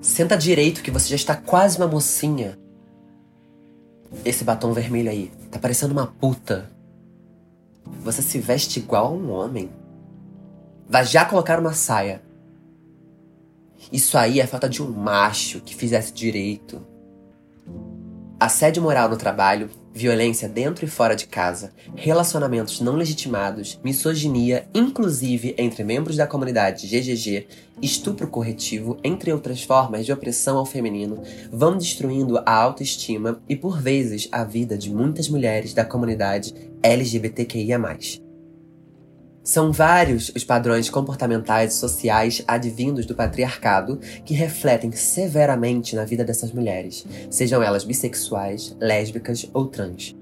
Senta direito que você já está quase uma mocinha. Esse batom vermelho aí tá parecendo uma puta. Você se veste igual a um homem. Vai já colocar uma saia. Isso aí é falta de um macho que fizesse direito. Assédio moral no trabalho, violência dentro e fora de casa, relacionamentos não legitimados, misoginia, inclusive entre membros da comunidade GGG, estupro corretivo, entre outras formas de opressão ao feminino, vão destruindo a autoestima e, por vezes, a vida de muitas mulheres da comunidade LGBTQIA. São vários os padrões comportamentais e sociais advindos do patriarcado que refletem severamente na vida dessas mulheres, sejam elas bissexuais, lésbicas ou trans.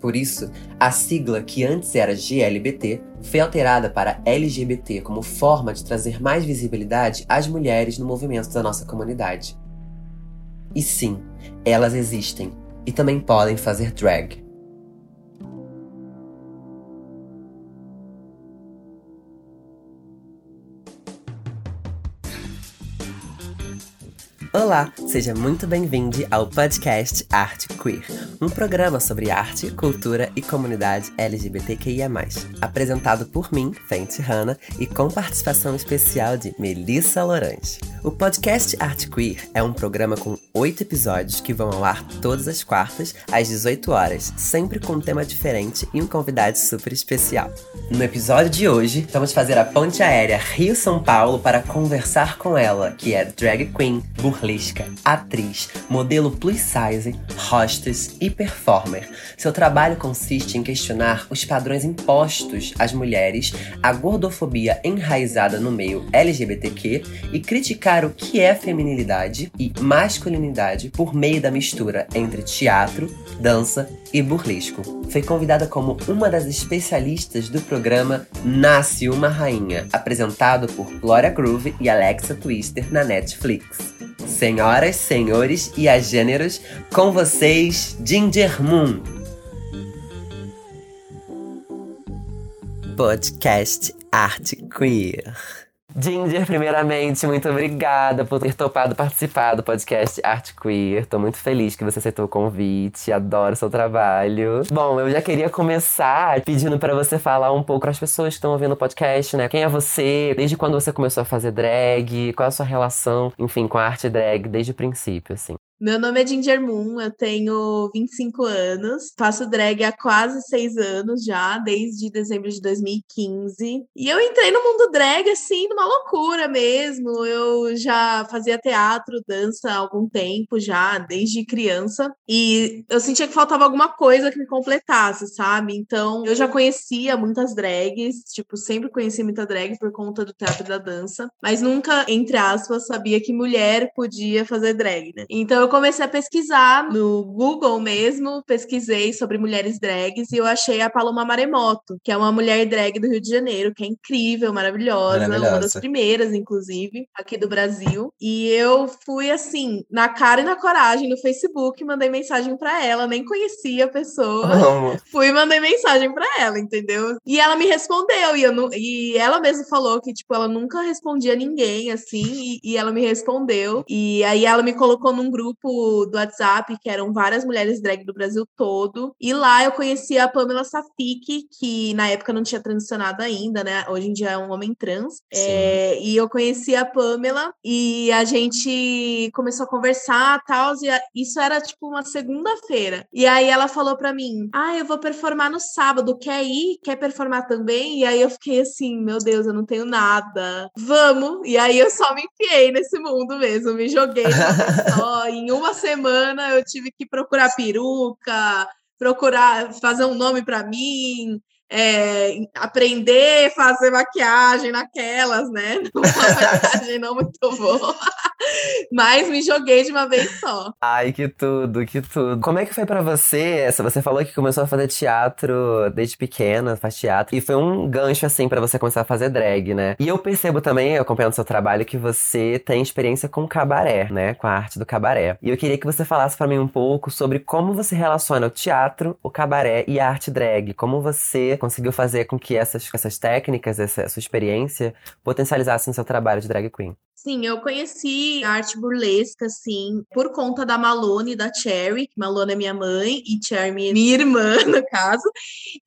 Por isso, a sigla que antes era GLBT foi alterada para LGBT como forma de trazer mais visibilidade às mulheres no movimento da nossa comunidade. E sim, elas existem e também podem fazer drag. Olá, seja muito bem-vindo ao podcast Arte Queer, um programa sobre arte, cultura e comunidade LGBTQIA+, apresentado por mim, Fenty Hanna, e com participação especial de Melissa Lorange. O podcast Arte Queer é um programa com oito episódios que vão ao ar todas as quartas, às 18 horas, sempre com um tema diferente e um convidado super especial. No episódio de hoje, vamos fazer a ponte aérea Rio-São Paulo para conversar com ela, que é drag queen, burlesque, atriz, modelo plus size, hostess e performer. Seu trabalho consiste em questionar os padrões impostos às mulheres, a gordofobia enraizada no meio LGBTQ e criticar o que é feminilidade e masculinidade por meio da mistura entre teatro, dança e burlesco. Foi convidada como uma das especialistas do programa Nasce uma Rainha, apresentado por Gloria Groove e Alexa Twister na Netflix. Senhoras, senhores e agêneros, com vocês, Ginger Moon. Podcast Arte Queer. Ginger, primeiramente, muito obrigada por ter topado participar do podcast Arte Queer. Tô muito feliz que você aceitou o convite, adoro seu trabalho. Bom, eu já queria começar pedindo para você falar um pouco para as pessoas que estão ouvindo o podcast, né? Quem é você? Desde quando você começou a fazer drag? Qual é a sua relação, enfim, com a arte drag desde o princípio, assim? Meu nome é Ginger Moon, eu tenho 25 anos, faço drag há quase seis anos já, desde dezembro de 2015. E eu entrei no mundo drag, assim, numa loucura mesmo. Eu já fazia teatro, dança há algum tempo já, desde criança. E eu sentia que faltava alguma coisa que me completasse, sabe? Então, eu já conhecia muitas drags, tipo, sempre conheci muita drag por conta do teatro e da dança, mas nunca, entre aspas, sabia que mulher podia fazer drag, né? Então, eu comecei a pesquisar no Google mesmo, pesquisei sobre mulheres drags e eu achei a Paloma Maremoto, que é uma mulher drag do Rio de Janeiro, que é incrível, maravilhosa, Maravilhosa. uma das primeiras, inclusive, aqui do Brasil. E eu fui assim, na cara e na coragem no Facebook, mandei mensagem pra ela, nem conhecia a pessoa. Amo. Fui e mandei mensagem pra ela, entendeu? E ela me respondeu, e, eu não, e ela mesma falou que, tipo, ela nunca respondia a ninguém, assim, e, e ela me respondeu. E aí ela me colocou num grupo do WhatsApp, que eram várias mulheres drag do Brasil todo. E lá eu conheci a Pamela Safik, que na época não tinha transicionado ainda, né? Hoje em dia é um homem trans. É, e eu conheci a Pamela e a gente começou a conversar tal. E a- isso era tipo uma segunda-feira. E aí ela falou pra mim: Ah, eu vou performar no sábado. Quer ir? Quer performar também? E aí eu fiquei assim: Meu Deus, eu não tenho nada. Vamos! E aí eu só me enfiei nesse mundo mesmo. Me joguei só. Em uma semana eu tive que procurar peruca, procurar fazer um nome pra mim. É, aprender a fazer maquiagem naquelas, né? Uma maquiagem não muito boa. Mas me joguei de uma vez só. Ai, que tudo, que tudo. Como é que foi pra você? Você falou que começou a fazer teatro desde pequena, faz teatro. E foi um gancho, assim, pra você começar a fazer drag, né? E eu percebo também, acompanhando seu trabalho, que você tem experiência com cabaré, né? Com a arte do cabaré. E eu queria que você falasse pra mim um pouco sobre como você relaciona o teatro, o cabaré e a arte drag. Como você conseguiu fazer com que essas, essas técnicas, essa sua experiência, potencializassem no seu trabalho de drag queen. Sim, eu conheci arte burlesca, assim, por conta da Malone e da Cherry. Malone é minha mãe e Cherry minha irmã, no caso.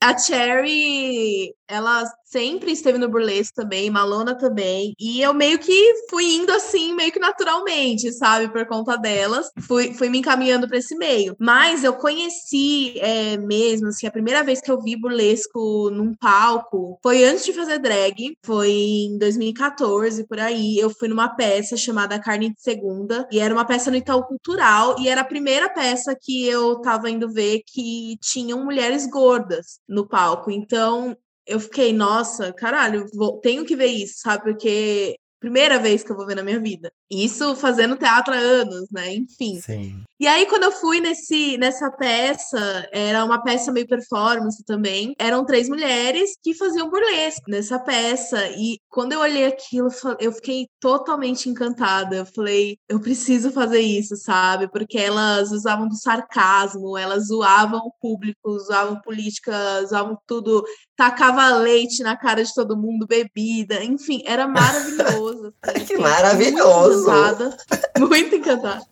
A Cherry, ela sempre esteve no burlesque também, Malona também. E eu meio que fui indo assim, meio que naturalmente, sabe? Por conta delas. Fui, fui me encaminhando para esse meio. Mas eu conheci é, mesmo, assim, a primeira vez que eu vi burlesco num palco foi antes de fazer drag. Foi em 2014, por aí. Eu fui numa peça chamada Carne de Segunda. E era uma peça no Itaú Cultural. E era a primeira peça que eu tava indo ver que tinham mulheres gordas no palco. Então, eu fiquei, nossa, caralho, vou, tenho que ver isso, sabe? Porque primeira vez que eu vou ver na minha vida. Isso fazendo teatro há anos, né? Enfim. Sim. E aí, quando eu fui nesse, nessa peça, era uma peça meio performance também. Eram três mulheres que faziam burlesco nessa peça. E quando eu olhei aquilo, eu fiquei totalmente encantada. Eu falei, eu preciso fazer isso, sabe? Porque elas usavam do sarcasmo, elas zoavam o público, zoavam política, zoavam tudo, tacava leite na cara de todo mundo, bebida, enfim, era maravilhoso. Assim, que maravilhoso! Muito encantada. Muito encantada.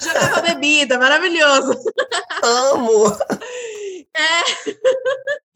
Jogava bebida, maravilhoso. Amo! É.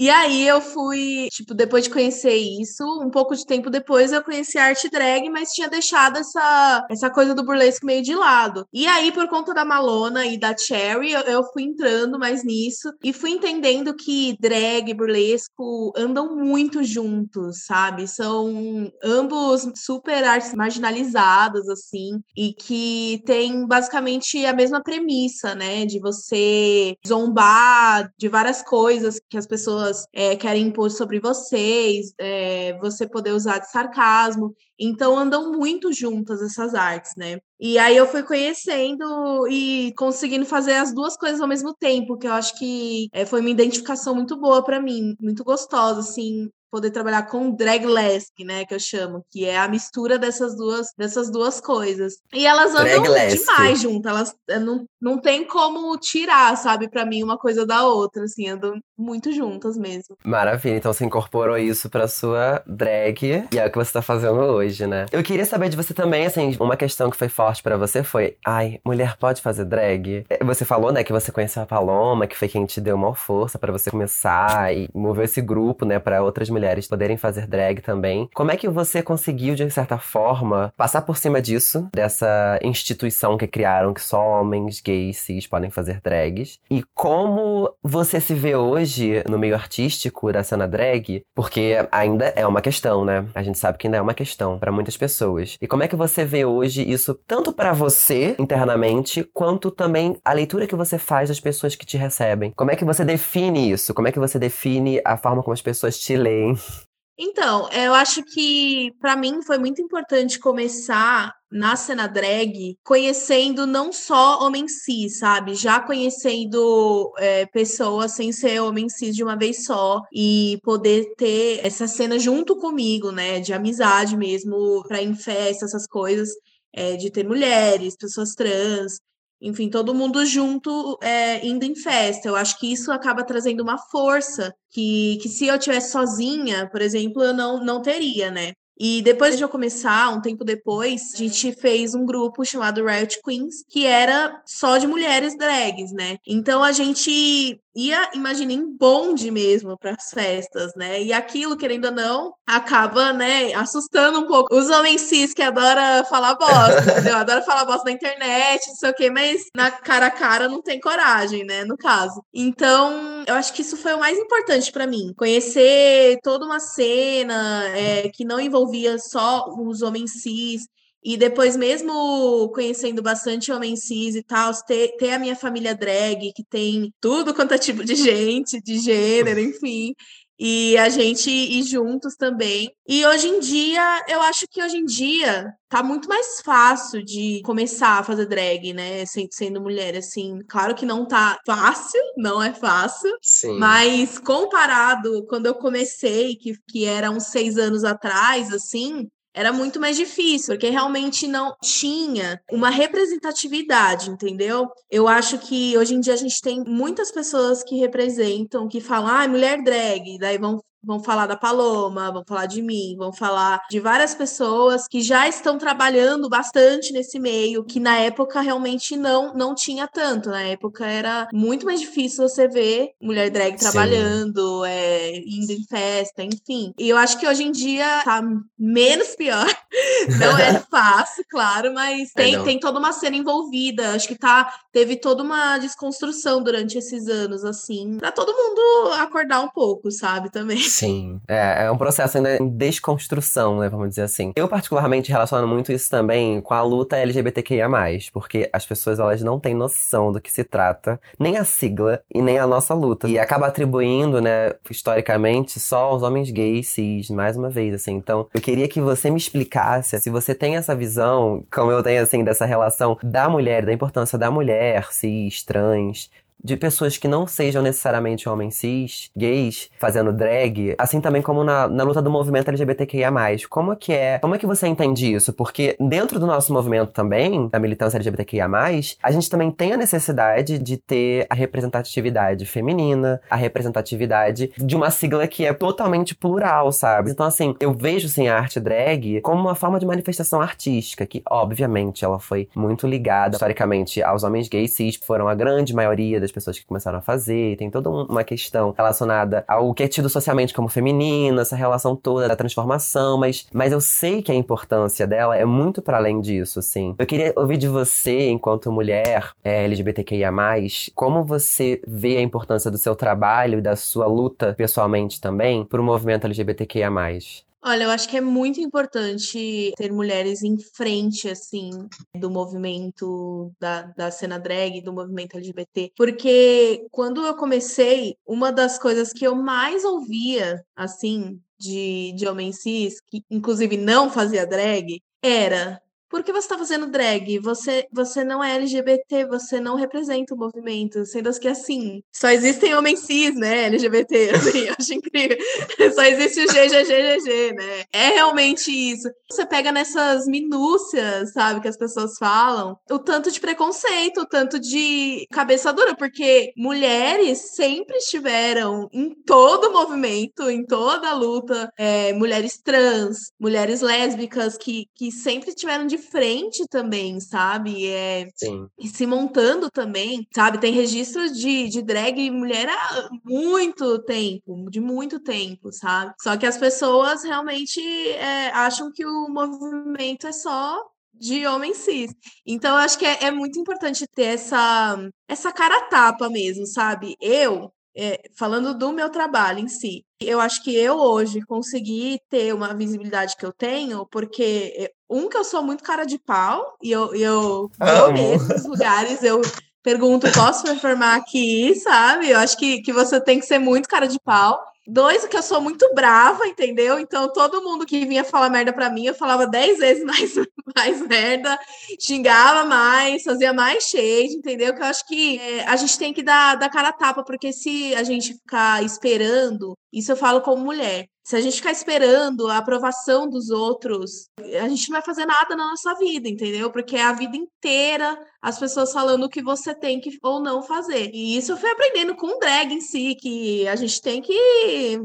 E aí eu fui, tipo, depois de conhecer isso, um pouco de tempo depois eu conheci a arte drag, mas tinha deixado essa, essa coisa do burlesque meio de lado. E aí, por conta da Malona e da Cherry, eu, eu fui entrando mais nisso e fui entendendo que drag e burlesco andam muito juntos, sabe? São ambos super artes marginalizadas, assim, e que tem basicamente a mesma premissa, né? De você zombar de várias coisas que as pessoas pessoas é, querem impor sobre vocês, é, você poder usar de sarcasmo. Então andam muito juntas essas artes, né? E aí eu fui conhecendo e conseguindo fazer as duas coisas ao mesmo tempo, que eu acho que é, foi uma identificação muito boa para mim, muito gostosa, assim, poder trabalhar com draglesk, né, que eu chamo, que é a mistura dessas duas dessas duas coisas. E elas andam demais juntas, elas eh, não, não tem como tirar, sabe, para mim uma coisa da outra, assim, andam muito juntas mesmo. Maravilha, então você incorporou isso para sua drag e é o que você tá fazendo hoje, né? Eu queria saber de você também, assim, uma questão que foi forte para você foi, ai, mulher pode fazer drag? Eh, você falou, né, que você conheceu a Paloma, que foi quem te deu uma força para você começar e mover esse grupo, né, para outras mulheres mulheres poderem fazer drag também. Como é que você conseguiu, de certa forma, passar por cima disso, dessa instituição que criaram que só homens gays cis podem fazer drags? E como você se vê hoje no meio artístico da cena drag? Porque ainda é uma questão, né? A gente sabe que ainda é uma questão para muitas pessoas. E como é que você vê hoje isso tanto para você internamente, quanto também a leitura que você faz das pessoas que te recebem? Como é que você define isso? Como é que você define a forma como as pessoas te leem? Então, eu acho que para mim foi muito importante começar na cena drag conhecendo não só homem cis, sabe? Já conhecendo é, pessoas sem ser homem cis de uma vez só e poder ter essa cena junto comigo, né? De amizade mesmo, para em festa, essas coisas. É, de ter mulheres, pessoas trans, enfim, todo mundo junto é, indo em festa. Eu acho que isso acaba trazendo uma força que, que se eu tivesse sozinha, por exemplo, eu não, não teria, né? E depois de eu começar, um tempo depois, a gente fez um grupo chamado Riot Queens, que era só de mulheres drags, né? Então a gente ia, imagina, em bonde mesmo para as festas, né? E aquilo, querendo ou não, acaba, né, assustando um pouco os homens cis que adoram falar bosta, entendeu? Adoram falar bosta na internet, não sei o quê, mas na cara a cara não tem coragem, né, no caso. Então, eu acho que isso foi o mais importante para mim, conhecer toda uma cena é, que não envolvia só os homens cis, e depois, mesmo conhecendo bastante homem cis e tal, ter, ter a minha família drag, que tem tudo quanto é tipo de gente, de gênero, enfim. E a gente ir juntos também. E hoje em dia, eu acho que hoje em dia tá muito mais fácil de começar a fazer drag, né? Sendo mulher, assim. Claro que não tá fácil, não é fácil. Sim. Mas comparado quando eu comecei, que, que era uns seis anos atrás, assim, era muito mais difícil, porque realmente não tinha uma representatividade, entendeu? Eu acho que hoje em dia a gente tem muitas pessoas que representam, que falam, ah, mulher drag, daí vão vão falar da Paloma, vão falar de mim, vão falar de várias pessoas que já estão trabalhando bastante nesse meio, que na época realmente não não tinha tanto. Na época era muito mais difícil você ver mulher drag trabalhando, é, indo em festa, enfim. E eu acho que hoje em dia tá menos pior. Não é fácil, claro, mas é, tem, é tem toda uma cena envolvida. Acho que tá, teve toda uma desconstrução durante esses anos, assim, pra todo mundo acordar um pouco, sabe, também. Sim. É, é um processo ainda em desconstrução, né, vamos dizer assim. Eu, particularmente, relaciono muito isso também com a luta LGBTQIA+, porque as pessoas, elas não têm noção do que se trata, nem a sigla e nem a nossa luta. E acaba atribuindo, né, historicamente, só aos homens gays, cis, mais uma vez, assim. Então, eu queria que você me explicasse, se você tem essa visão, como eu tenho, assim, dessa relação da mulher, da importância da mulher, cis, trans, de pessoas que não sejam necessariamente homens cis, gays, fazendo drag, assim também como na, na luta do movimento LGBTQIA+. Como que é, como é que você entende isso? Porque dentro do nosso movimento também, da militância LGBTQIA+, a gente também tem a necessidade de ter a representatividade feminina, a representatividade de uma sigla que é totalmente plural, sabe? Então, assim, eu vejo, assim, a arte drag como uma forma de manifestação artística, que, obviamente, ela foi muito ligada, historicamente, aos homens gays cis, foram a grande maioria das pessoas que começaram a fazer, tem toda uma questão relacionada ao que é tido socialmente como feminino, essa relação toda da transformação, mas, mas eu sei que a importância dela é muito para além disso, assim. Eu queria ouvir de você, enquanto mulher é, LGBTQIA+, como você vê a importância do seu trabalho e da sua luta pessoalmente também para o movimento LGBTQIA+. Olha, eu acho que é muito importante ter mulheres em frente, assim, do movimento da, da cena drag, do movimento LGBT, porque quando eu comecei, uma das coisas que eu mais ouvia, assim, de, de cis, que inclusive não fazia drag, era por que você está fazendo drag? Você, você não é LGBT, você não representa o movimento. Sendo que, assim, só existem homens cis, né? LGBT, assim, acho incrível. Só existe o GGGGG, né? É realmente isso. Você pega nessas minúcias, sabe, que as pessoas falam, o tanto de preconceito, o tanto de cabeça dura, porque mulheres sempre estiveram em todo o movimento, em toda a luta, é, mulheres trans, mulheres lésbicas, que, que sempre tiveram de frente também, sabe? É, Sim. E se montando também, sabe? Tem registros de, de drag mulher há muito tempo, de muito tempo, sabe? Só que as pessoas realmente é, acham que o movimento é só de homem cis. Então, eu acho que é, é muito importante ter essa, essa cara tapa mesmo, sabe? Eu, é, falando do meu trabalho em si, eu acho que eu hoje consegui ter uma visibilidade que eu tenho, porque um que eu sou muito cara de pau e eu, eu vou nesses lugares, eu pergunto, posso me formar aqui, sabe? Eu acho que, que você tem que ser muito cara de pau. Dois, que eu sou muito brava, entendeu? Então, todo mundo que vinha falar merda pra mim, eu falava dez vezes mais, mais merda, xingava mais, fazia mais shade, entendeu? Que eu acho que é, a gente tem que dar, dar cara a tapa, porque se a gente ficar esperando, isso eu falo como mulher, se a gente ficar esperando a aprovação dos outros, a gente não vai fazer nada na nossa vida, entendeu? Porque é a vida inteira as pessoas falando o que você tem que ou não fazer. E isso eu fui aprendendo com o drag em si, que a gente tem que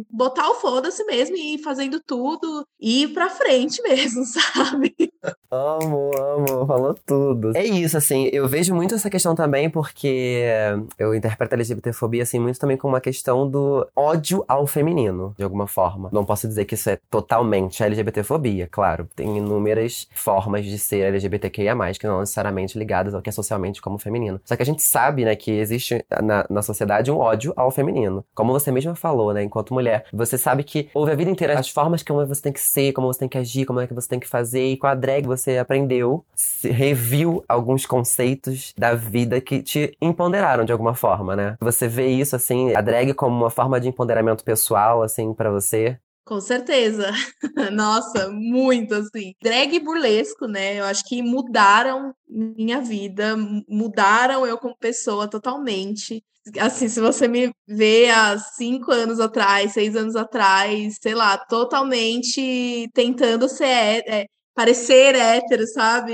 botar o foda-se mesmo e ir fazendo tudo e ir pra frente mesmo, sabe? Amo, amo, falou tudo. É isso, assim, eu vejo muito essa questão também porque eu interpreto a LGBTfobia, assim, muito também como uma questão do ódio ao feminino, de alguma forma. Não posso dizer que isso é totalmente LGBTfobia, claro. Tem inúmeras formas de ser LGBTQIA+, que não necessariamente ligadas ao que é socialmente como feminino. Só que a gente sabe, né, que existe na, na sociedade um ódio ao feminino. Como você mesma falou, né, enquanto mulher. Você sabe que houve a vida inteira as formas como você tem que ser, como você tem que agir, como é que você tem que fazer. E com a drag você aprendeu, reviu alguns conceitos da vida que te empoderaram de alguma forma, né? Você vê isso, assim, a drag como uma forma de empoderamento pessoal, assim, para você? Com certeza. Nossa, muito assim. Drag burlesco, né? Eu acho que mudaram minha vida, mudaram eu como pessoa totalmente. Assim, se você me vê há cinco anos atrás, seis anos atrás, sei lá, totalmente tentando ser é, parecer hétero, sabe?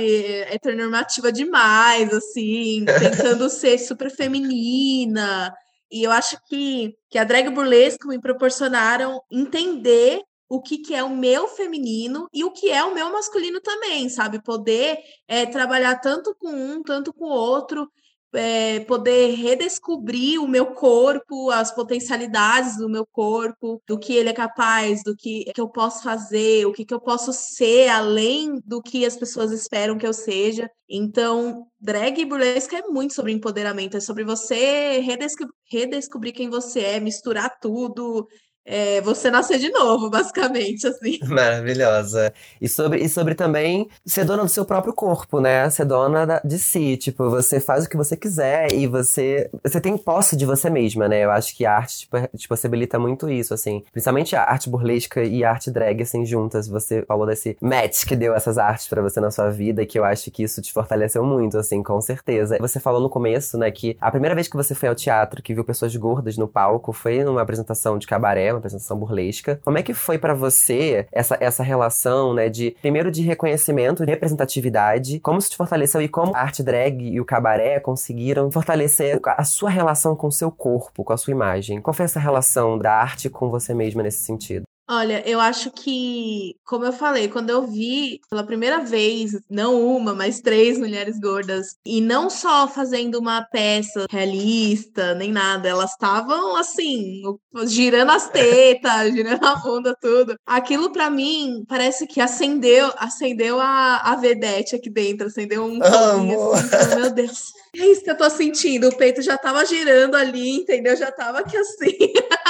Heteronormativa demais, assim, tentando ser super feminina E eu acho que, que a drag burlesco me proporcionaram entender o que, que é o meu feminino e o que é o meu masculino também, sabe? Poder é, trabalhar tanto com um, tanto com o outro, é, poder redescobrir o meu corpo, as potencialidades do meu corpo, do que ele é capaz, do que, que eu posso fazer, o que, que eu posso ser além do que as pessoas esperam que eu seja. Então, drag e burlesque é muito sobre empoderamento, é sobre você redescobrir, redescobrir quem você é, misturar tudo, é, você nascer de novo, basicamente, assim. Maravilhosa. E sobre, e sobre também ser dona do seu próprio corpo, né? Ser dona de si. Tipo, você faz o que você quiser e você. Você tem posse de você mesma, né? Eu acho que a arte tipo, te possibilita muito isso, assim. Principalmente a arte burlesca e a arte drag, assim, juntas. Você falou desse match que deu essas artes para você na sua vida, que eu acho que isso te fortaleceu muito, assim, com certeza. Você falou no começo, né, que a primeira vez que você foi ao teatro, que viu pessoas gordas no palco, foi numa apresentação de cabaré uma apresentação burlesca. Como é que foi para você essa, essa relação, né, de primeiro de reconhecimento, de representatividade, como isso te fortaleceu e como a arte drag e o cabaré conseguiram fortalecer a sua relação com o seu corpo, com a sua imagem? Qual foi essa relação da arte com você mesma nesse sentido? Olha, eu acho que, como eu falei, quando eu vi pela primeira vez, não uma, mas três mulheres gordas, e não só fazendo uma peça realista, nem nada, elas estavam assim, girando as tetas, girando a bunda, tudo. Aquilo para mim parece que acendeu, acendeu a, a vedete aqui dentro, acendeu um foguinho assim, meu Deus. É isso que eu tô sentindo, o peito já tava girando ali, entendeu? Já tava aqui assim.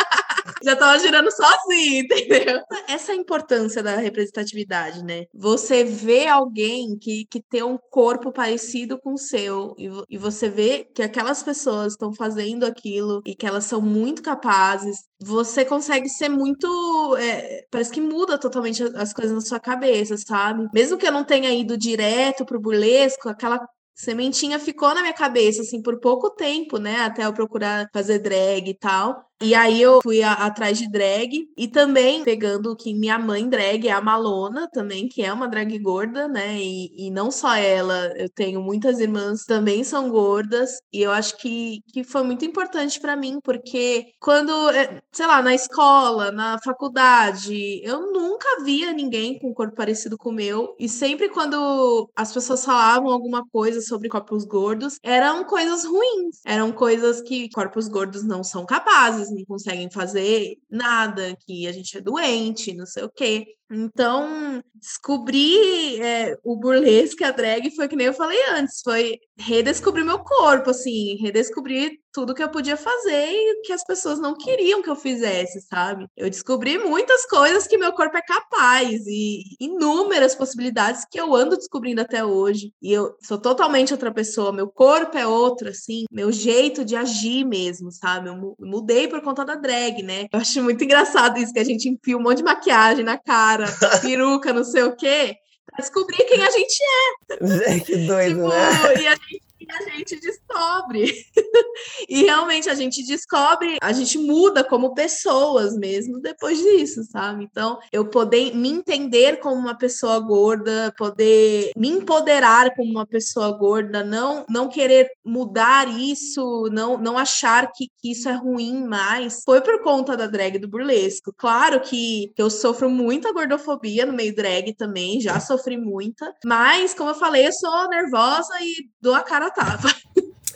já tava girando sozinho, entendeu? Essa é a importância da representatividade, né? Você vê alguém que, que tem um corpo parecido com o seu e, e você vê que aquelas pessoas estão fazendo aquilo e que elas são muito capazes, você consegue ser muito. É, parece que muda totalmente as coisas na sua cabeça, sabe? Mesmo que eu não tenha ido direto pro burlesco, aquela sementinha ficou na minha cabeça, assim, por pouco tempo, né? Até eu procurar fazer drag e tal. E aí eu fui a, atrás de drag e também pegando que minha mãe drag é a Malona também, que é uma drag gorda, né? E, e não só ela, eu tenho muitas irmãs também são gordas e eu acho que, que foi muito importante para mim, porque quando, é, sei lá, na escola, na faculdade, eu nunca via ninguém com um corpo parecido com o meu e sempre quando as pessoas falavam alguma coisa sobre corpos gordos, eram coisas ruins, eram coisas que corpos gordos não são capazes não conseguem fazer nada, que a gente é doente, não sei o quê. Então, descobrir é, o burlesque, a drag, foi que nem eu falei antes, foi redescobrir meu corpo, assim, redescobrir tudo que eu podia fazer e que as pessoas não queriam que eu fizesse, sabe? Eu descobri muitas coisas que meu corpo é capaz e inúmeras possibilidades que eu ando descobrindo até hoje. E eu sou totalmente outra pessoa, meu corpo é outro, assim, meu jeito de agir mesmo, sabe? Eu mudei por conta da drag, né? Eu acho muito engraçado isso que a gente enfia um monte de maquiagem na cara, peruca, não sei o quê, pra descobrir quem a gente é. que doido, tipo, né? E a gente e a gente descobre. e realmente a gente descobre, a gente muda como pessoas mesmo depois disso, sabe? Então, eu poder me entender como uma pessoa gorda, poder me empoderar como uma pessoa gorda, não não querer mudar isso, não não achar que, que isso é ruim mais, foi por conta da drag do burlesco. Claro que, eu sofro muita gordofobia no meio drag também, já sofri muita, mas como eu falei, eu sou nervosa e dou a cara tava.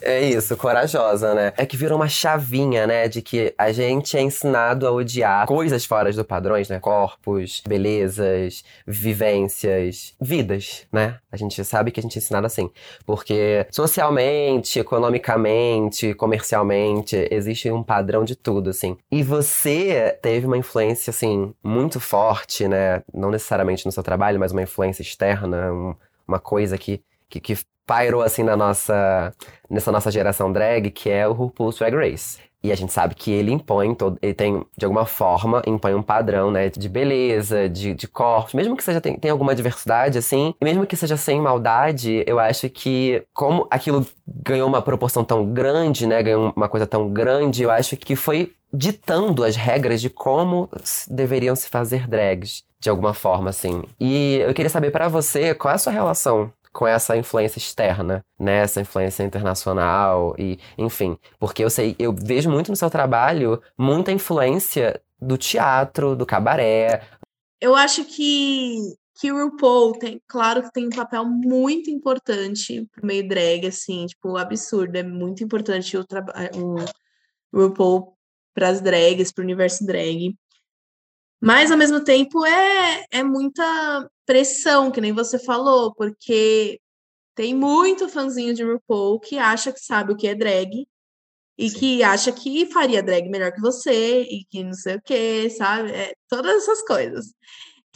É isso, corajosa, né? É que virou uma chavinha, né? De que a gente é ensinado a odiar coisas fora do padrões, né? Corpos, belezas, vivências, vidas, né? A gente sabe que a gente é ensinado assim. Porque socialmente, economicamente, comercialmente, existe um padrão de tudo, assim. E você teve uma influência, assim, muito forte, né? Não necessariamente no seu trabalho, mas uma influência externa, um, uma coisa que, que, que pairou assim na nossa nessa nossa geração drag, que é o RuPaul's Drag Race. E a gente sabe que ele impõe, todo, ele tem, de alguma forma, impõe um padrão, né, de beleza, de, de corpos, mesmo que seja, tem, tem alguma diversidade, assim, e mesmo que seja sem maldade, eu acho que, como aquilo ganhou uma proporção tão grande, né, ganhou uma coisa tão grande, eu acho que foi ditando as regras de como deveriam se fazer drags, de alguma forma, assim. E eu queria saber para você, qual é a sua relação com essa influência externa, né? Essa influência internacional e, enfim, porque eu sei, eu vejo muito no seu trabalho muita influência do teatro, do cabaré. Eu acho que que o RuPaul tem, claro que tem um papel muito importante pro meio drag, assim, tipo, absurdo, é muito importante o, o RuPaul para as drags, para o universo drag. Mas, ao mesmo tempo, é, é muita pressão, que nem você falou, porque tem muito fãzinho de RuPaul que acha que sabe o que é drag e Sim. que acha que faria drag melhor que você e que não sei o que, sabe? É, todas essas coisas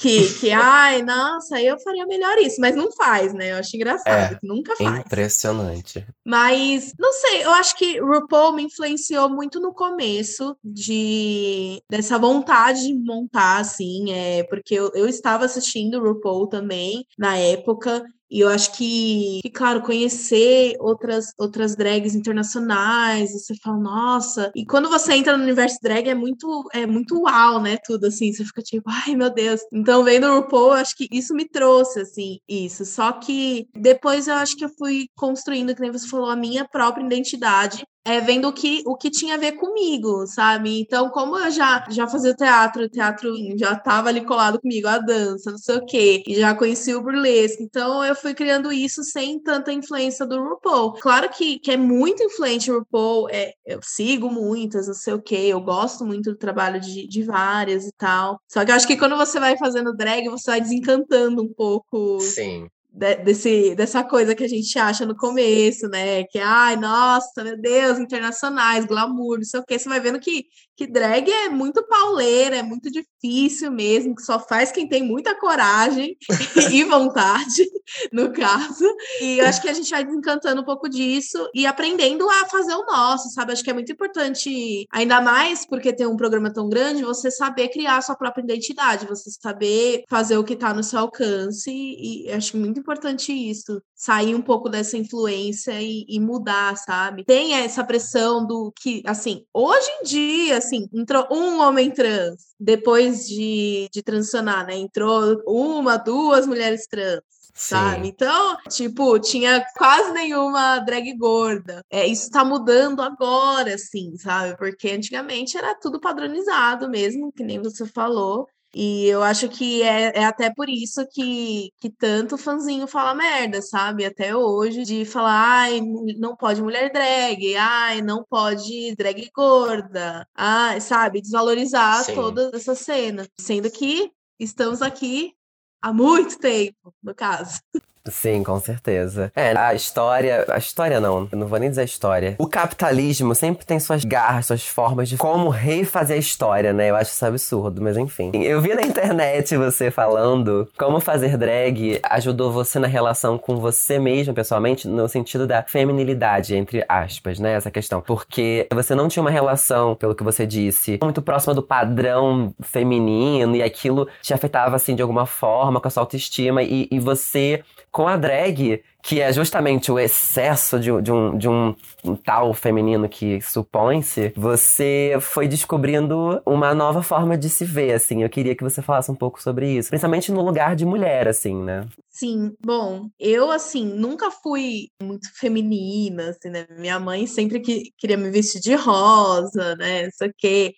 que, que ai, nossa, eu faria melhor isso, mas não faz, né? Eu acho engraçado, é, nunca faz. Impressionante. Mas, não sei, eu acho que RuPaul me influenciou muito no começo de dessa vontade de montar, assim, é, porque eu, eu estava assistindo RuPaul também na época, e eu acho que, que, claro, conhecer outras, outras drags internacionais, você fala, nossa. E quando você entra no universo drag é muito, é muito uau, né? Tudo assim, você fica tipo, ai meu Deus. Então, vendo o RuPaul, eu acho que isso me trouxe, assim, isso. Só que depois eu acho que eu fui construindo, que nem você falou, a minha própria identidade é, vendo o que, o que tinha a ver comigo, sabe? Então, como eu já, já fazia teatro, o teatro já estava ali colado comigo, a dança, não sei o quê, e já conheci o burlesque, então eu fui criando isso sem tanta influência do RuPaul. Claro que, que é muito influente o RuPaul, é, eu sigo muitas, não sei o quê, eu gosto muito do trabalho de, de várias e tal. Só que eu acho que quando você vai fazendo drag, você vai desencantando um pouco. Sim desse, dessa coisa que a gente acha no começo, né? Que, ai, nossa, meu Deus, internacionais, glamour, não sei o quê. Você vai vendo que, que drag é muito pauleira, é muito difícil mesmo, que só faz quem tem muita coragem e vontade, no caso. E eu acho que a gente vai desencantando um pouco disso e aprendendo a fazer o nosso, sabe? Acho que é muito importante, ainda mais porque tem um programa tão grande, você saber criar a sua própria identidade, você saber fazer o que está no seu alcance. E acho muito importante isso, sair um pouco dessa influência e, e, mudar, sabe? Tem essa pressão do que, assim, hoje em dia, assim, entrou um homem trans depois de, de transicionar, né? Entrou uma, duas mulheres trans sabe? Então, tipo, tinha quase nenhuma drag gorda. É, isso tá mudando agora, assim, sabe? Porque antigamente era tudo padronizado mesmo, que nem você falou. E eu acho que é, é até por isso que, que tanto fãzinho fala merda, sabe? Até hoje, de falar, ai, não pode mulher drag, ai, não pode drag gorda, ai, sabe? Desvalorizar Sim. toda essa cena. Sendo que estamos aqui há muito tempo, no caso. Sim, com certeza. É, a história. A história não, eu não vou nem dizer a história. O capitalismo sempre tem suas garras, suas formas de como refazer a história, né? Eu acho isso absurdo, mas enfim. Eu vi na internet você falando como fazer drag ajudou você na relação com você mesmo, pessoalmente, no sentido da feminilidade, entre aspas, né? Essa questão. Porque você não tinha uma relação, pelo que você disse, muito próxima do padrão feminino e aquilo te afetava, assim, de alguma forma com a sua autoestima e, e você com a drag, que é justamente o excesso de, de, um, de um, tal feminino que supõe-se, você foi descobrindo uma nova forma de se ver, assim. Eu queria que você falasse um pouco sobre isso, principalmente no lugar de mulher, assim, né? Sim, bom, eu, assim, nunca fui muito feminina, assim, né? Minha mãe sempre que, queria me vestir de rosa, né? Isso aqui.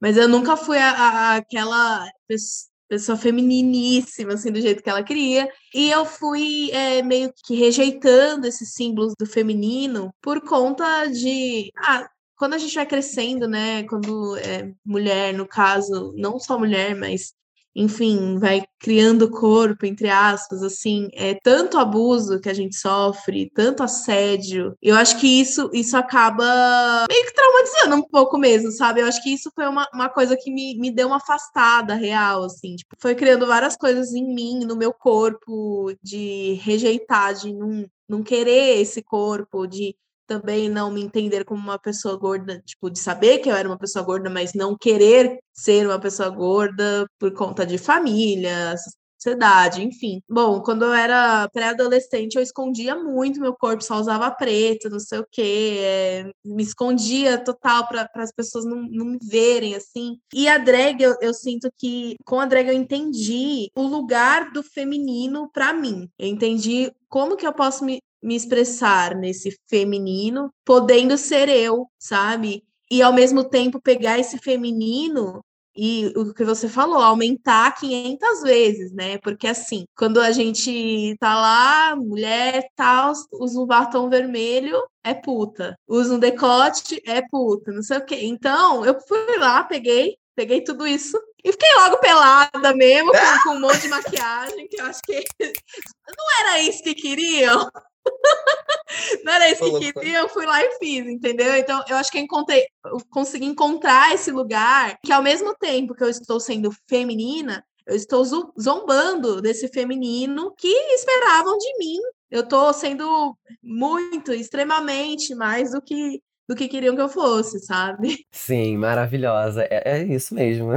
Mas eu nunca fui a, a, aquela pessoa pessoa femininíssima, assim, do jeito que ela queria. E eu fui é, meio que rejeitando esses símbolos do feminino por conta de. Ah, quando a gente vai crescendo, né? Quando é mulher, no caso, não só mulher, mas enfim, vai criando corpo, entre aspas, assim, é tanto abuso que a gente sofre, tanto assédio. Eu acho que isso, isso acaba meio que traumatizando um pouco mesmo, sabe? Eu acho que isso foi uma, uma coisa que me, me deu uma afastada real, assim, tipo, foi criando várias coisas em mim, no meu corpo, de rejeitar, de não, não querer esse corpo, de também não me entender como uma pessoa gorda, tipo, de saber que eu era uma pessoa gorda, mas não querer ser uma pessoa gorda por conta de família, sociedade, enfim. Bom, quando eu era pré-adolescente, eu escondia muito meu corpo, só usava preto, não sei o quê, é, me escondia total para as pessoas não, não me verem, assim. E a drag, eu, eu sinto que com a drag eu entendi o lugar do feminino para mim. Eu entendi como que eu posso me, me expressar nesse feminino, podendo ser eu, sabe? E ao mesmo tempo pegar esse feminino e o que você falou, aumentar 500 vezes, né? Porque assim, quando a gente tá lá, mulher tal, usa um batom vermelho, é puta. Usa um decote, é puta, não sei o quê. Então, eu fui lá, peguei, peguei tudo isso e fiquei logo pelada mesmo, com, com um monte de maquiagem, que eu acho que não era isso que queriam. Não era isso que queria, eu fui lá e fiz, entendeu? Então, eu acho que eu encontrei, eu consegui encontrar esse lugar que, ao mesmo tempo que eu estou sendo feminina, eu estou zombando desse feminino que esperavam de mim. Eu estou sendo muito, extremamente mais do que do que queriam que eu fosse, sabe? Sim, maravilhosa. É, é isso mesmo.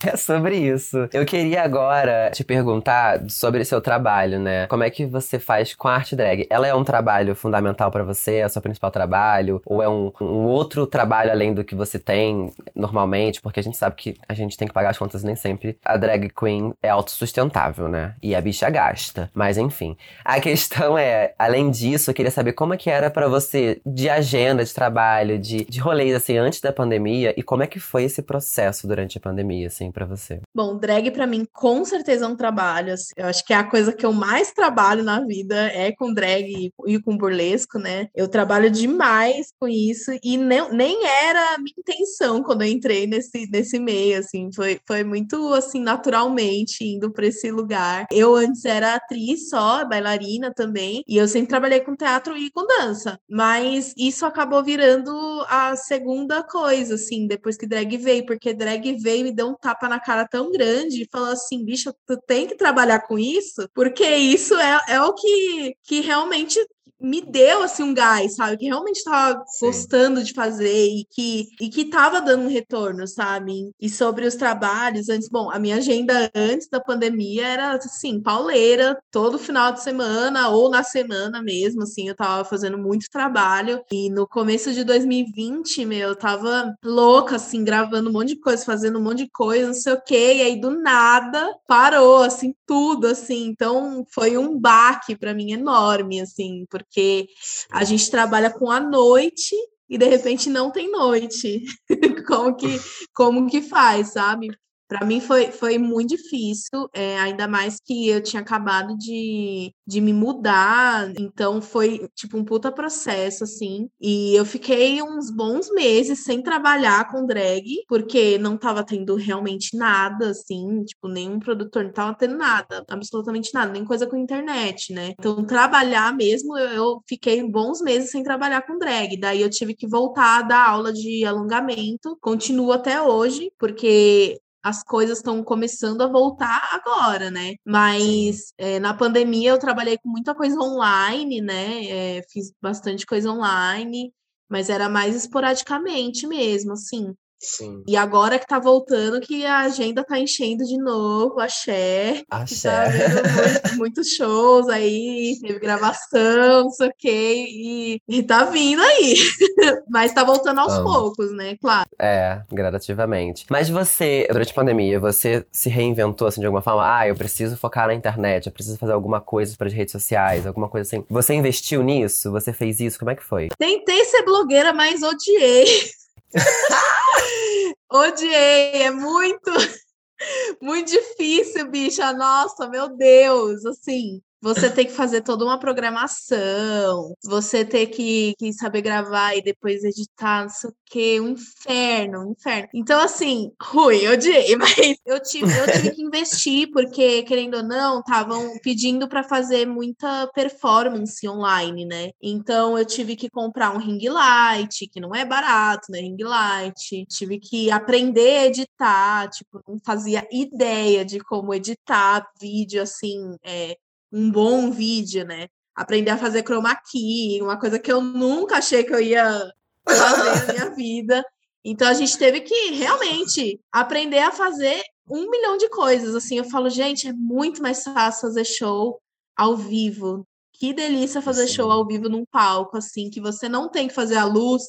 É sobre isso. Eu queria agora te perguntar sobre seu trabalho, né? Como é que você faz com a arte drag? Ela é um trabalho fundamental para você? É o seu principal trabalho? Ou é um, um, outro trabalho além do que você tem normalmente? Porque a gente sabe que a gente tem que pagar as contas nem sempre. A drag queen é autossustentável, né? E a bicha gasta. Mas enfim. A questão é, além disso, eu queria saber como é que era para você de agenda de trabalho, de, de rolês, assim, antes da pandemia. E como é que foi esse processo durante a pandemia, assim? Assim para você? Bom, drag para mim com certeza é um trabalho. Assim. Eu acho que é a coisa que eu mais trabalho na vida é com drag e com burlesco, né? Eu trabalho demais com isso e nem, nem era a minha intenção quando eu entrei nesse, nesse meio, assim. Foi, foi muito, assim, naturalmente indo para esse lugar. Eu antes era atriz só, bailarina também, e eu sempre trabalhei com teatro e com dança. Mas isso acabou virando a segunda coisa, assim, depois que drag veio, porque drag veio e me deu um tapa tapa na cara tão grande e falou assim, bicho, tu tem que trabalhar com isso, porque isso é, é o que, que realmente me deu assim um gás, sabe? Que realmente estava gostando de fazer e que e que tava dando um retorno, sabe? E sobre os trabalhos antes, bom, a minha agenda antes da pandemia era assim, pauleira, todo final de semana ou na semana mesmo, assim, eu tava fazendo muito trabalho e no começo de 2020, meu, eu tava louca assim, gravando um monte de coisa, fazendo um monte de coisa, não sei o quê, e aí do nada parou assim tudo assim. Então foi um baque para mim enorme assim, porque porque a gente trabalha com a noite e de repente não tem noite. como que como que faz, sabe? Para mim foi, foi muito difícil, é, ainda mais que eu tinha acabado de, de me mudar, então foi tipo um puta processo, assim. E eu fiquei uns bons meses sem trabalhar com drag, porque não tava tendo realmente nada, assim, tipo, nenhum produtor não tava tendo nada, absolutamente nada, nem coisa com internet, né? Então, trabalhar mesmo, eu, eu fiquei bons meses sem trabalhar com drag. Daí eu tive que voltar a dar aula de alongamento, continuo até hoje, porque as coisas estão começando a voltar agora, né? Mas é, na pandemia eu trabalhei com muita coisa online, né? É, fiz bastante coisa online, mas era mais esporadicamente mesmo, assim. Sim. E agora que tá voltando, que a agenda tá enchendo de novo, axé. Axé. Tá muitos, muitos shows aí, teve gravação, não sei o quê, e, e tá vindo aí. Mas tá voltando aos Amo. poucos, né? Claro. É, gradativamente. Mas você, durante a pandemia, você se reinventou assim de alguma forma? Ah, eu preciso focar na internet, eu preciso fazer alguma coisa para as redes sociais, alguma coisa assim. Você investiu nisso? Você fez isso? Como é que foi? Tentei ser blogueira, mas odiei. Odiei, é muito, muito difícil, bicha. Nossa, meu Deus, assim você tem que fazer toda uma programação, você ter que, que saber gravar e depois editar, não sei o quê, um inferno, um inferno. Então, assim, ruim, eu odiei, mas eu tive, eu tive que investir, porque, querendo ou não, estavam pedindo para fazer muita performance online, né? Então, eu tive que comprar um ring light, que não é barato, né? Ring light, tive que aprender a editar, tipo, não fazia ideia de como editar vídeo, assim, é, um bom vídeo, né? Aprender a fazer chroma key, uma coisa que eu nunca achei que eu ia fazer na minha vida. Então a gente teve que realmente aprender a fazer um milhão de coisas. Assim, eu falo, gente, é muito mais fácil fazer show ao vivo. Que delícia fazer Sim. show ao vivo num palco, assim, que você não tem que fazer a luz,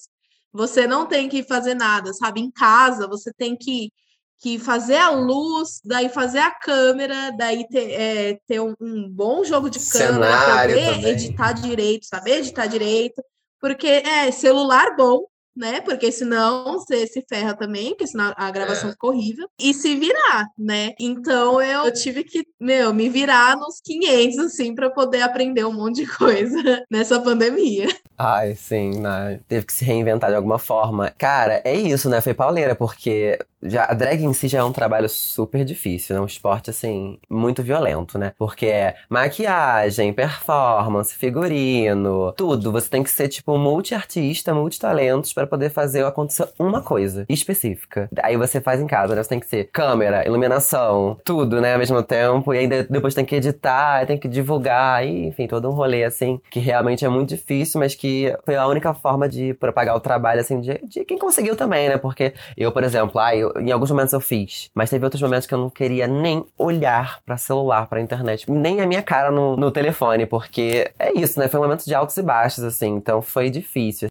você não tem que fazer nada, sabe? Em casa, você tem que, que fazer a luz, daí fazer a câmera, daí ter, é, ter um, um, bom jogo de câmera, Cenário saber também. editar direito, saber editar direito. Porque é celular bom, né? Porque senão você se ferra também, porque senão a gravação é. ficou horrível. E se virar, né? Então eu tive que, meu, me virar nos 500, assim, para poder aprender um monte de coisa nessa pandemia. Ai, sim, né? Teve que se reinventar de alguma forma. Cara, é isso, né? Foi pauleira, porque já, a drag em si já é um trabalho super difícil, né? Um esporte, assim, muito violento, né? Porque é maquiagem, performance, figurino, tudo. Você tem que ser, tipo, multi-artista, multi-talentos para poder fazer acontecer uma coisa específica. Aí você faz em casa, né? Você tem que ser câmera, iluminação, tudo, né? Ao mesmo tempo. E aí depois tem que editar, tem que divulgar, e, enfim, todo um rolê, assim, que realmente é muito difícil, mas que foi a única forma de propagar o trabalho, assim, de, de quem conseguiu também, né? Porque eu, por exemplo, ah, eu, em alguns momentos eu fiz, mas teve outros momentos que eu não queria nem olhar para celular, para internet, nem a minha cara no, no telefone, porque é isso, né? Foi um momento de altos e baixos, assim, então foi difícil.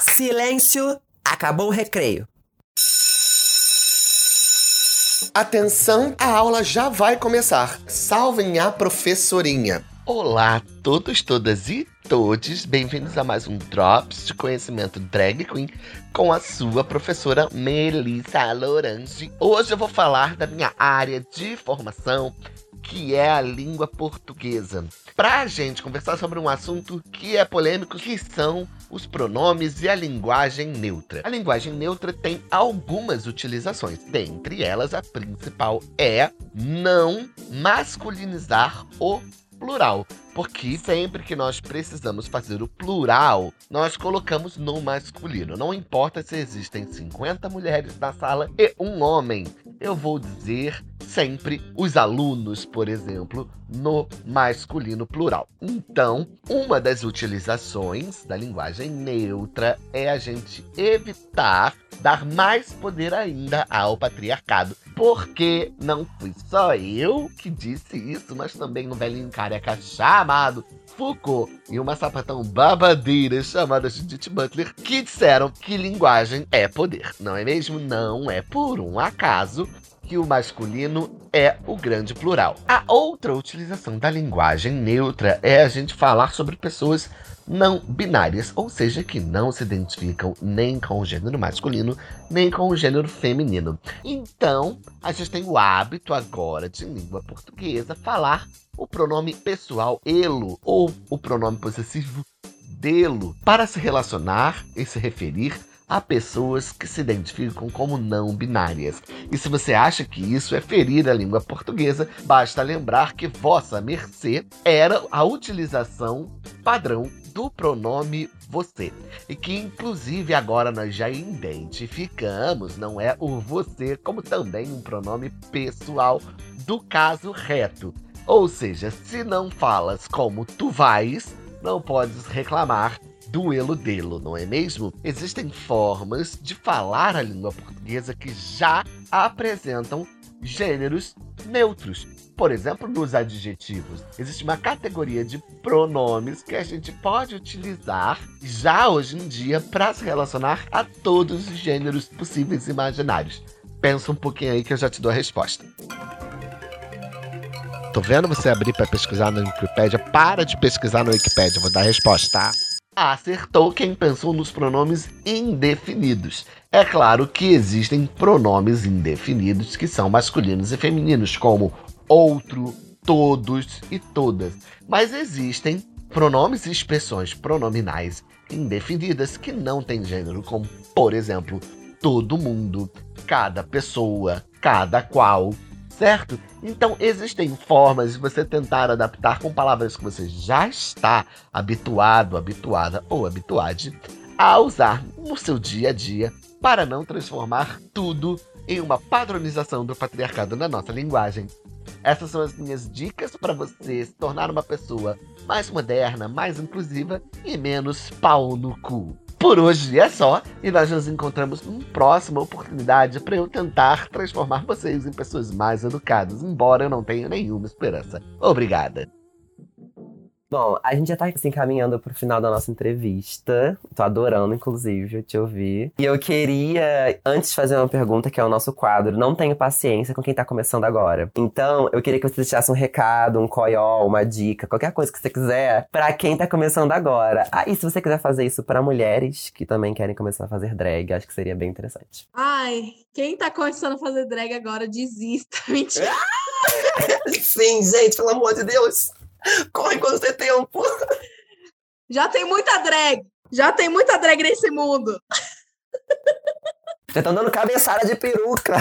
Silêncio, acabou o recreio. Atenção, a aula já vai começar. Salvem a professorinha. Olá, todos, todas e todos. Bem-vindos a mais um Drops de Conhecimento Drag Queen com a sua professora Melissa Lorange. Hoje eu vou falar da minha área de formação, que é a língua portuguesa. Pra gente conversar sobre um assunto que é polêmico, que são os pronomes e a linguagem neutra. A linguagem neutra tem algumas utilizações. Dentre elas, a principal é não masculinizar o plural. Porque sempre que nós precisamos fazer o plural, nós colocamos no masculino. Não importa se existem 50 mulheres na sala e um homem. Eu vou dizer sempre os alunos, por exemplo, no masculino plural. Então, uma das utilizações da linguagem neutra é a gente evitar dar mais poder ainda ao patriarcado. Porque não fui só eu que disse isso, mas também um velhinho careca chamado Foucault e uma sapatão babadeira chamada Judith Butler que disseram que linguagem é poder, não é mesmo? Não é por um acaso que o masculino é o grande plural. A outra utilização da linguagem neutra é a gente falar sobre pessoas não binárias, ou seja, que não se identificam nem com o gênero masculino, nem com o gênero feminino. Então, a gente tem o hábito agora de língua portuguesa falar o pronome pessoal elo ou o pronome possessivo delo para se relacionar e se referir a pessoas que se identificam como não binárias. E se você acha que isso é ferir a língua portuguesa, basta lembrar que vossa mercê era a utilização padrão do pronome você. E que inclusive agora nós já identificamos, não é o você, como também um pronome pessoal do caso reto. Ou seja, se não falas como tu vais, não podes reclamar duelo delo, não é mesmo? Existem formas de falar a língua portuguesa que já apresentam gêneros neutros. Por exemplo, nos adjetivos, existe uma categoria de pronomes que a gente pode utilizar já hoje em dia para se relacionar a todos os gêneros possíveis e imaginários. Pensa um pouquinho aí que eu já te dou a resposta. Tô vendo você abrir para pesquisar na Wikipedia? Para de pesquisar na Wikipedia, vou dar a resposta, tá? Acertou quem pensou nos pronomes indefinidos. É claro que existem pronomes indefinidos que são masculinos e femininos, como outro, todos e todas. Mas existem pronomes e expressões pronominais indefinidas que não têm gênero, como, por exemplo, todo mundo, cada pessoa, cada qual, certo? Então existem formas de você tentar adaptar com palavras que você já está habituado, habituada ou habituade a usar no seu dia a dia para não transformar tudo em uma padronização do patriarcado na nossa linguagem. Essas são as minhas dicas para você se tornar uma pessoa mais moderna, mais inclusiva e menos pau no cu. Por hoje é só, e nós nos encontramos numa próxima oportunidade para eu tentar transformar vocês em pessoas mais educadas, embora eu não tenha nenhuma esperança. Obrigada. Bom, a gente já tá assim caminhando pro final da nossa entrevista. Tô adorando, inclusive, te ouvir. E eu queria, antes de fazer uma pergunta, que é o nosso quadro, não tenho paciência com quem tá começando agora. Então, eu queria que você deixasse um recado, um coió, uma dica, qualquer coisa que você quiser, para quem tá começando agora. Ah, e se você quiser fazer isso para mulheres que também querem começar a fazer drag, acho que seria bem interessante. Ai, quem tá começando a fazer drag agora, desista. Mentira. Sim, gente, pelo amor de Deus. Corre quando você tem tempo. Já tem muita drag. Já tem muita drag nesse mundo. Já estão dando cabeçada de peruca.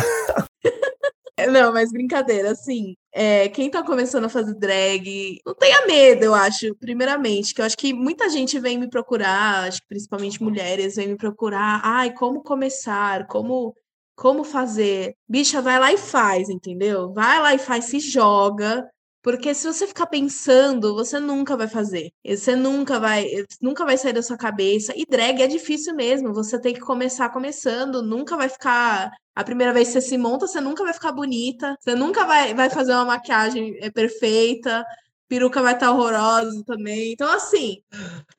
Não, mas brincadeira, assim, é, quem tá começando a fazer drag, não tenha medo, eu acho, primeiramente, que eu acho que muita gente vem me procurar, acho que principalmente mulheres vêm me procurar, ai, como começar, como como fazer. Bicha, vai lá e faz, entendeu? Vai lá e faz, se joga, porque se você ficar pensando, você nunca vai fazer. Você nunca vai, nunca vai sair da sua cabeça. E drag é difícil mesmo. Você tem que começar começando. Nunca vai ficar. A primeira vez que você se monta, você nunca vai ficar bonita. Você nunca vai, vai fazer uma maquiagem é, perfeita. Peruca vai estar horrorosa também. Então, assim,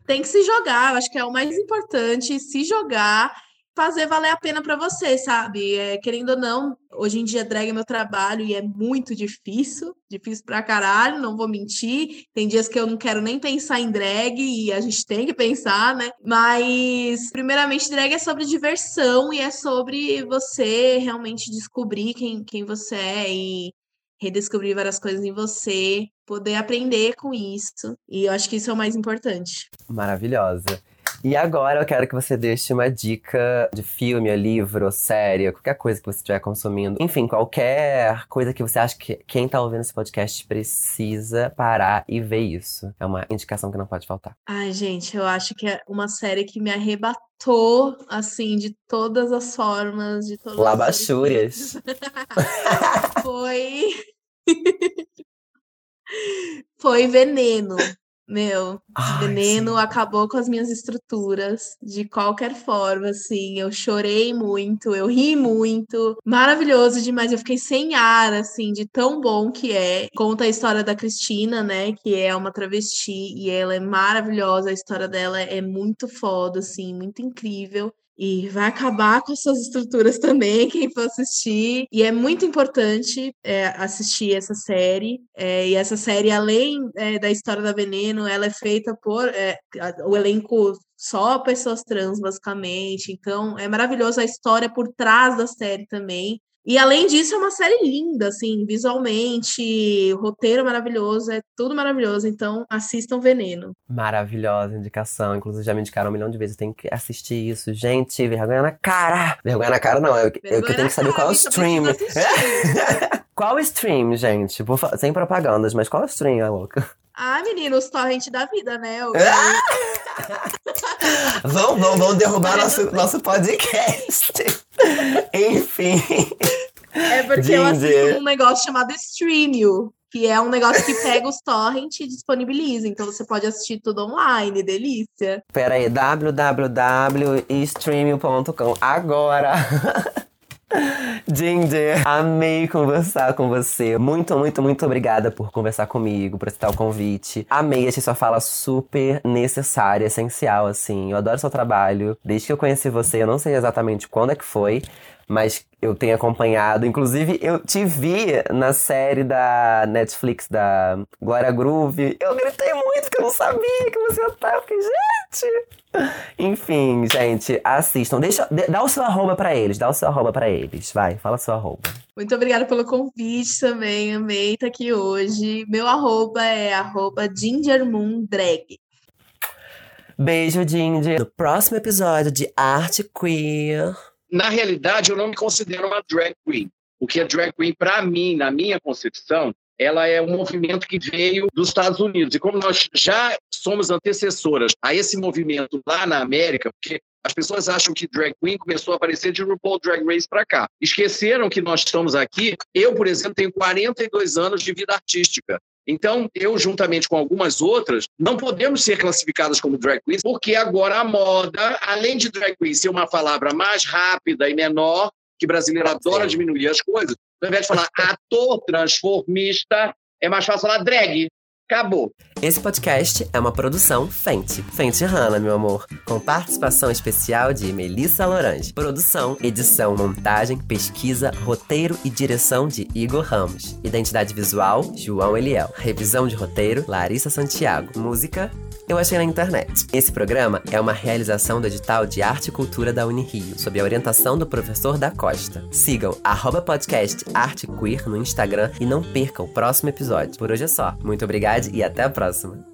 tem que se jogar. Eu acho que é o mais importante, se jogar fazer valer a pena para você, sabe? É, querendo ou não, hoje em dia drag é meu trabalho e é muito difícil, difícil pra caralho, não vou mentir. Tem dias que eu não quero nem pensar em drag e a gente tem que pensar, né? Mas, primeiramente, drag é sobre diversão e é sobre você realmente descobrir quem, quem você é e redescobrir várias coisas em você, poder aprender com isso. E eu acho que isso é o mais importante. Maravilhosa. E agora eu quero que você deixe uma dica de filme, livro, série, qualquer coisa que você estiver consumindo. Enfim, qualquer coisa que você acha que quem tá ouvindo esse podcast precisa parar e ver isso. É uma indicação que não pode faltar. Ai, gente, eu acho que é uma série que me arrebatou, assim, de todas as formas, de todas Labachúrias. Foi. Foi veneno. Meu, Ai, veneno sim. acabou com as minhas estruturas de qualquer forma, assim. Eu chorei muito, eu ri muito. Maravilhoso demais. Eu fiquei sem ar, assim, de tão bom que é. Conta a história da Cristina, né? Que é uma travesti e ela é maravilhosa. A história dela é muito foda, assim, muito incrível e vai acabar com essas estruturas também, quem for assistir. E é muito importante é, assistir essa série. É, e essa série, além é, da história da Veneno, ela é feita por é, o elenco só pessoas trans, basicamente. Então, é maravilhosa a história por trás da série também. E além disso, é uma série linda, assim, visualmente, o roteiro maravilhoso, é tudo maravilhoso. Então, assistam Veneno. Maravilhosa indicação. Inclusive, já me indicaram um milhão de vezes. Eu tenho que assistir isso. Gente, vergonha na cara. Vergonha na cara, não. Eu, eu, eu tenho que saber qual é o stream. qual o stream, gente? Sem propagandas, mas qual é o stream, a louca? Ah, menino, os torrent da vida, né? Eu... vão, vão, vão derrubar nosso, nosso podcast. Enfim. É porque Ginger. eu assisto um negócio chamado Streamio, que é um negócio que pega os torrent e disponibiliza. Então você pode assistir tudo online, delícia. Pera aí, www.streamio.com agora. Ginger, amei conversar com você. Muito, muito, muito obrigada por conversar comigo, por aceitar o convite. Amei, achei sua fala super necessária, essencial, assim. Eu adoro seu trabalho. Desde que eu conheci você, eu não sei exatamente quando é que foi, mas eu tenho acompanhado. Inclusive, eu te vi na série da Netflix da Glória Groove. Eu gritei muito que eu não sabia que você tava. Eu fiquei, gente. Enfim, gente, assistam. Deixa, dá o seu arroba pra eles, dá o seu arroba pra eles. Vai, fala seu arroba. Muito obrigada pelo convite também, amei estar aqui hoje. Meu arroba é arroba gingermoondrag. Beijo, Ginger. No próximo episódio de Arte Queer na realidade, eu não me considero uma drag queen. O que é drag queen, para mim, na minha concepção, ela é um movimento que veio dos Estados Unidos. E como nós já somos antecessoras a esse movimento lá na América, porque as pessoas acham que drag queen começou a aparecer de RuPaul Drag Race para cá. Esqueceram que nós estamos aqui. Eu, por exemplo, tenho 42 anos de vida artística. Então, eu, juntamente com algumas outras, não podemos ser classificadas como drag queens, porque agora a moda, além de drag queen ser uma palavra mais rápida e menor, que brasileiro adora diminuir as coisas, ao invés de falar ator transformista, é mais fácil falar drag. Acabou. Esse podcast é uma produção Fente. Fente Hanna, meu amor. Com participação especial de Melissa Lorange. Produção, edição, montagem, pesquisa, roteiro e direção de Igor Ramos. Identidade visual, João Eliel. Revisão de roteiro, Larissa Santiago. Música, eu achei na internet. Esse programa é uma realização do edital de Arte e Cultura da Unirio, sob a orientação do professor da Costa. Sigam arroba podcast Arte Queer no Instagram e não percam o próximo episódio. Por hoje é só. Muito obrigado e até a próxima.